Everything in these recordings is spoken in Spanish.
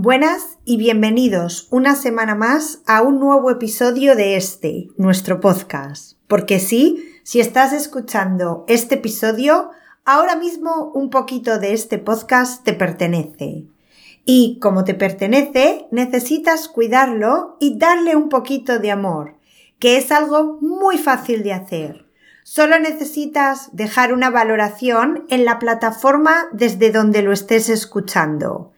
Buenas y bienvenidos una semana más a un nuevo episodio de este, nuestro podcast. Porque sí, si estás escuchando este episodio, ahora mismo un poquito de este podcast te pertenece. Y como te pertenece, necesitas cuidarlo y darle un poquito de amor, que es algo muy fácil de hacer. Solo necesitas dejar una valoración en la plataforma desde donde lo estés escuchando.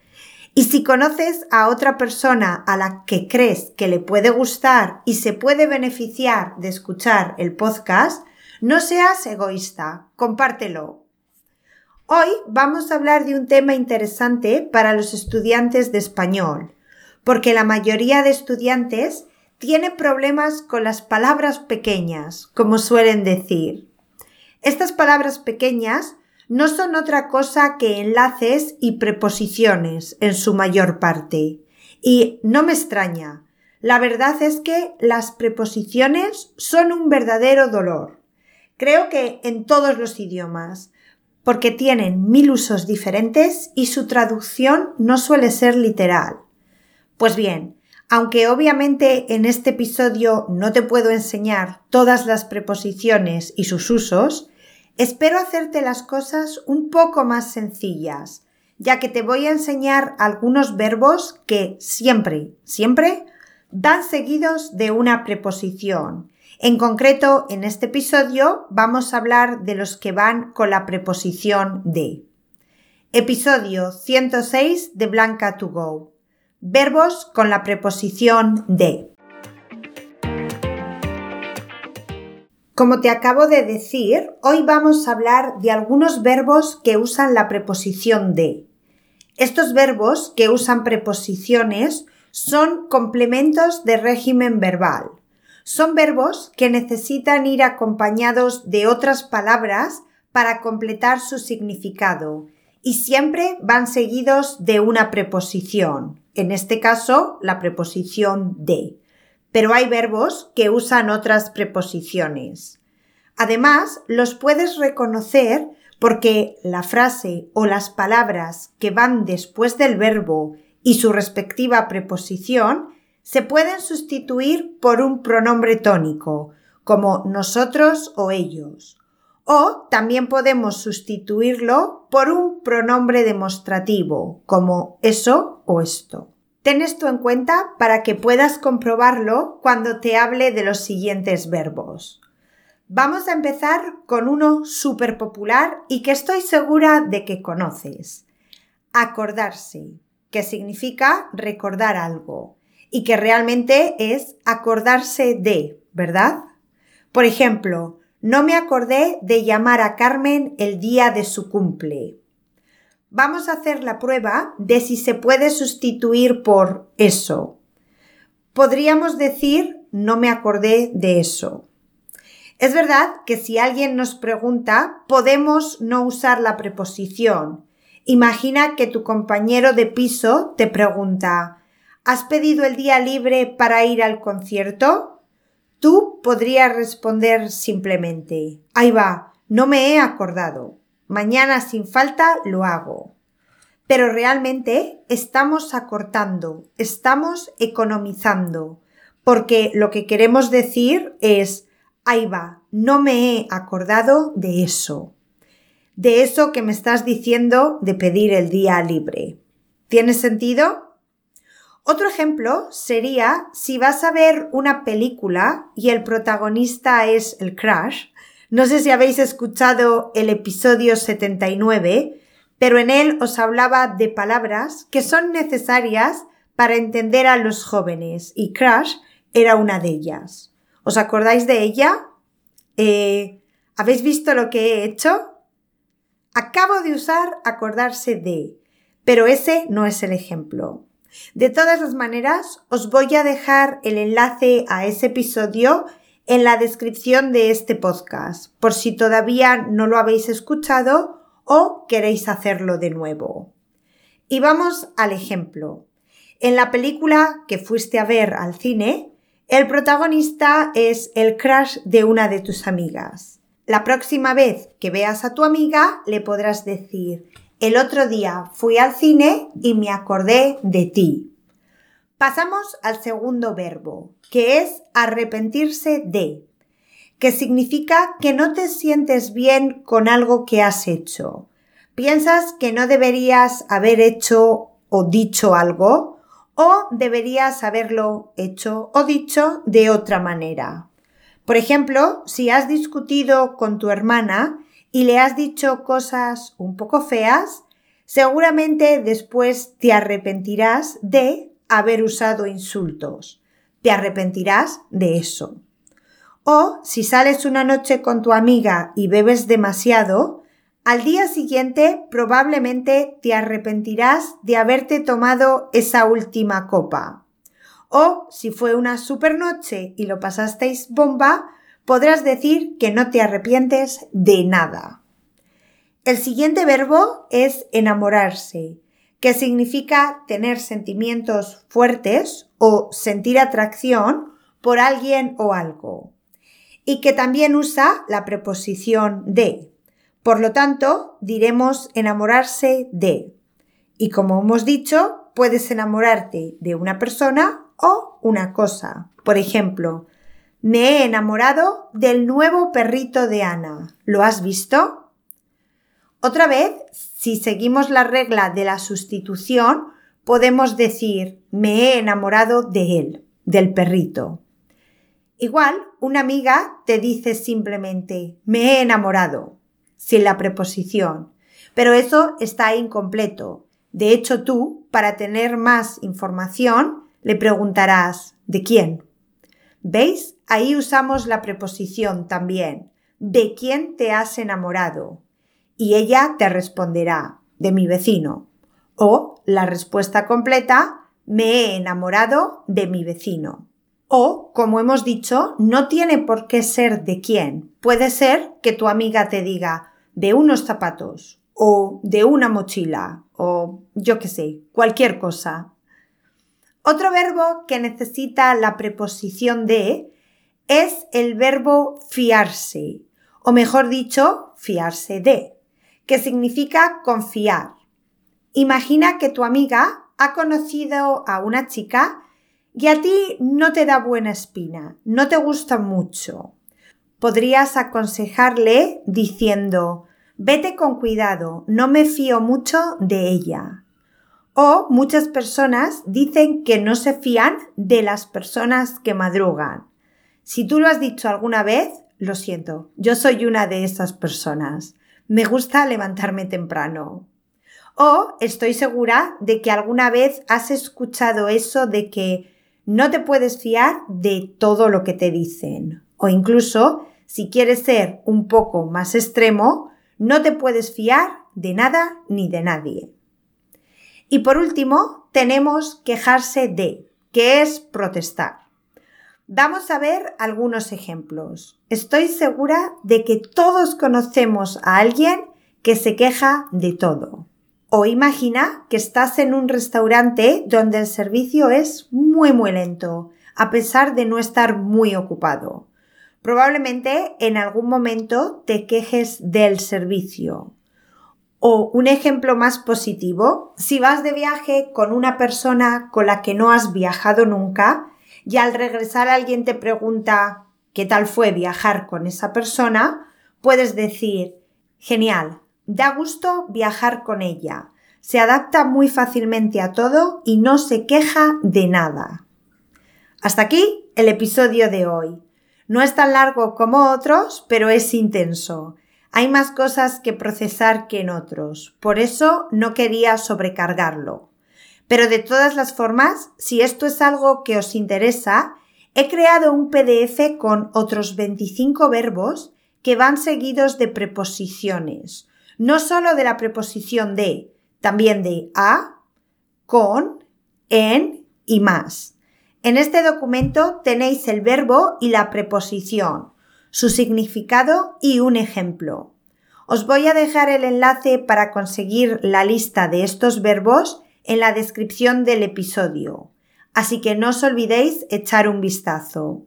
Y si conoces a otra persona a la que crees que le puede gustar y se puede beneficiar de escuchar el podcast, no seas egoísta, compártelo. Hoy vamos a hablar de un tema interesante para los estudiantes de español, porque la mayoría de estudiantes tiene problemas con las palabras pequeñas, como suelen decir. Estas palabras pequeñas no son otra cosa que enlaces y preposiciones en su mayor parte. Y no me extraña. La verdad es que las preposiciones son un verdadero dolor. Creo que en todos los idiomas, porque tienen mil usos diferentes y su traducción no suele ser literal. Pues bien, aunque obviamente en este episodio no te puedo enseñar todas las preposiciones y sus usos, Espero hacerte las cosas un poco más sencillas, ya que te voy a enseñar algunos verbos que siempre, siempre van seguidos de una preposición. En concreto, en este episodio vamos a hablar de los que van con la preposición de. Episodio 106 de Blanca to Go. Verbos con la preposición de. Como te acabo de decir, hoy vamos a hablar de algunos verbos que usan la preposición de. Estos verbos que usan preposiciones son complementos de régimen verbal. Son verbos que necesitan ir acompañados de otras palabras para completar su significado y siempre van seguidos de una preposición, en este caso la preposición de pero hay verbos que usan otras preposiciones. Además, los puedes reconocer porque la frase o las palabras que van después del verbo y su respectiva preposición se pueden sustituir por un pronombre tónico, como nosotros o ellos. O también podemos sustituirlo por un pronombre demostrativo, como eso o esto. Ten esto en cuenta para que puedas comprobarlo cuando te hable de los siguientes verbos. Vamos a empezar con uno súper popular y que estoy segura de que conoces. Acordarse, que significa recordar algo y que realmente es acordarse de, ¿verdad? Por ejemplo, no me acordé de llamar a Carmen el día de su cumple. Vamos a hacer la prueba de si se puede sustituir por eso. Podríamos decir no me acordé de eso. Es verdad que si alguien nos pregunta, podemos no usar la preposición. Imagina que tu compañero de piso te pregunta ¿Has pedido el día libre para ir al concierto? Tú podrías responder simplemente Ahí va, no me he acordado. Mañana sin falta lo hago. Pero realmente estamos acortando, estamos economizando, porque lo que queremos decir es, ahí va, no me he acordado de eso, de eso que me estás diciendo de pedir el día libre. ¿Tiene sentido? Otro ejemplo sería si vas a ver una película y el protagonista es el crash, no sé si habéis escuchado el episodio 79, pero en él os hablaba de palabras que son necesarias para entender a los jóvenes y Crash era una de ellas. ¿Os acordáis de ella? Eh, ¿Habéis visto lo que he hecho? Acabo de usar acordarse de, pero ese no es el ejemplo. De todas las maneras, os voy a dejar el enlace a ese episodio en la descripción de este podcast, por si todavía no lo habéis escuchado o queréis hacerlo de nuevo. Y vamos al ejemplo. En la película que fuiste a ver al cine, el protagonista es el crush de una de tus amigas. La próxima vez que veas a tu amiga le podrás decir el otro día fui al cine y me acordé de ti. Pasamos al segundo verbo, que es arrepentirse de, que significa que no te sientes bien con algo que has hecho. Piensas que no deberías haber hecho o dicho algo o deberías haberlo hecho o dicho de otra manera. Por ejemplo, si has discutido con tu hermana y le has dicho cosas un poco feas, seguramente después te arrepentirás de haber usado insultos. Te arrepentirás de eso. O si sales una noche con tu amiga y bebes demasiado, al día siguiente probablemente te arrepentirás de haberte tomado esa última copa. O si fue una super noche y lo pasasteis bomba, podrás decir que no te arrepientes de nada. El siguiente verbo es enamorarse, que significa tener sentimientos fuertes o sentir atracción por alguien o algo, y que también usa la preposición de. Por lo tanto, diremos enamorarse de. Y como hemos dicho, puedes enamorarte de una persona o una cosa. Por ejemplo, me he enamorado del nuevo perrito de Ana. ¿Lo has visto? Otra vez, si seguimos la regla de la sustitución, podemos decir me he enamorado de él, del perrito. Igual, una amiga te dice simplemente me he enamorado sin la preposición. Pero eso está incompleto. De hecho, tú, para tener más información, le preguntarás ¿de quién? ¿Veis? Ahí usamos la preposición también. ¿De quién te has enamorado? Y ella te responderá de mi vecino. O la respuesta completa, me he enamorado de mi vecino. O, como hemos dicho, no tiene por qué ser de quién. Puede ser que tu amiga te diga, de unos zapatos o de una mochila o yo qué sé, cualquier cosa. Otro verbo que necesita la preposición de es el verbo fiarse, o mejor dicho, fiarse de, que significa confiar. Imagina que tu amiga ha conocido a una chica y a ti no te da buena espina, no te gusta mucho podrías aconsejarle diciendo Vete con cuidado, no me fío mucho de ella. O muchas personas dicen que no se fían de las personas que madrugan. Si tú lo has dicho alguna vez, lo siento, yo soy una de esas personas. Me gusta levantarme temprano. O estoy segura de que alguna vez has escuchado eso de que no te puedes fiar de todo lo que te dicen. O incluso si quieres ser un poco más extremo, no te puedes fiar de nada ni de nadie. Y por último, tenemos quejarse de, que es protestar. Vamos a ver algunos ejemplos. Estoy segura de que todos conocemos a alguien que se queja de todo. O imagina que estás en un restaurante donde el servicio es muy muy lento, a pesar de no estar muy ocupado. Probablemente en algún momento te quejes del servicio. O un ejemplo más positivo, si vas de viaje con una persona con la que no has viajado nunca y al regresar alguien te pregunta ¿qué tal fue viajar con esa persona? Puedes decir genial, da gusto viajar con ella, se adapta muy fácilmente a todo y no se queja de nada. Hasta aquí el episodio de hoy. No es tan largo como otros, pero es intenso. Hay más cosas que procesar que en otros. Por eso no quería sobrecargarlo. Pero de todas las formas, si esto es algo que os interesa, he creado un PDF con otros 25 verbos que van seguidos de preposiciones. No solo de la preposición de, también de a, con, en y más. En este documento tenéis el verbo y la preposición, su significado y un ejemplo. Os voy a dejar el enlace para conseguir la lista de estos verbos en la descripción del episodio, así que no os olvidéis echar un vistazo.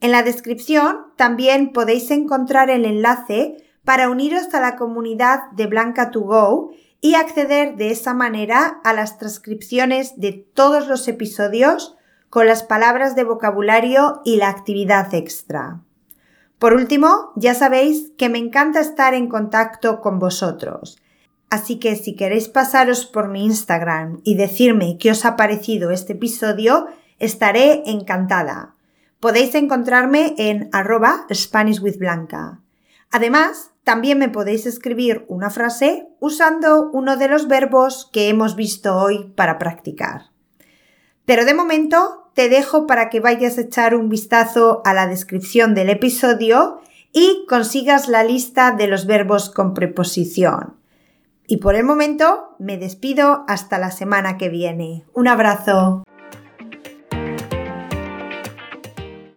En la descripción también podéis encontrar el enlace para uniros a la comunidad de Blanca 2 Go y acceder de esa manera a las transcripciones de todos los episodios con las palabras de vocabulario y la actividad extra. Por último, ya sabéis que me encanta estar en contacto con vosotros. Así que si queréis pasaros por mi Instagram y decirme qué os ha parecido este episodio, estaré encantada. Podéis encontrarme en arroba SpanishWithBlanca. Además, también me podéis escribir una frase usando uno de los verbos que hemos visto hoy para practicar. Pero de momento te dejo para que vayas a echar un vistazo a la descripción del episodio y consigas la lista de los verbos con preposición. Y por el momento me despido hasta la semana que viene. Un abrazo.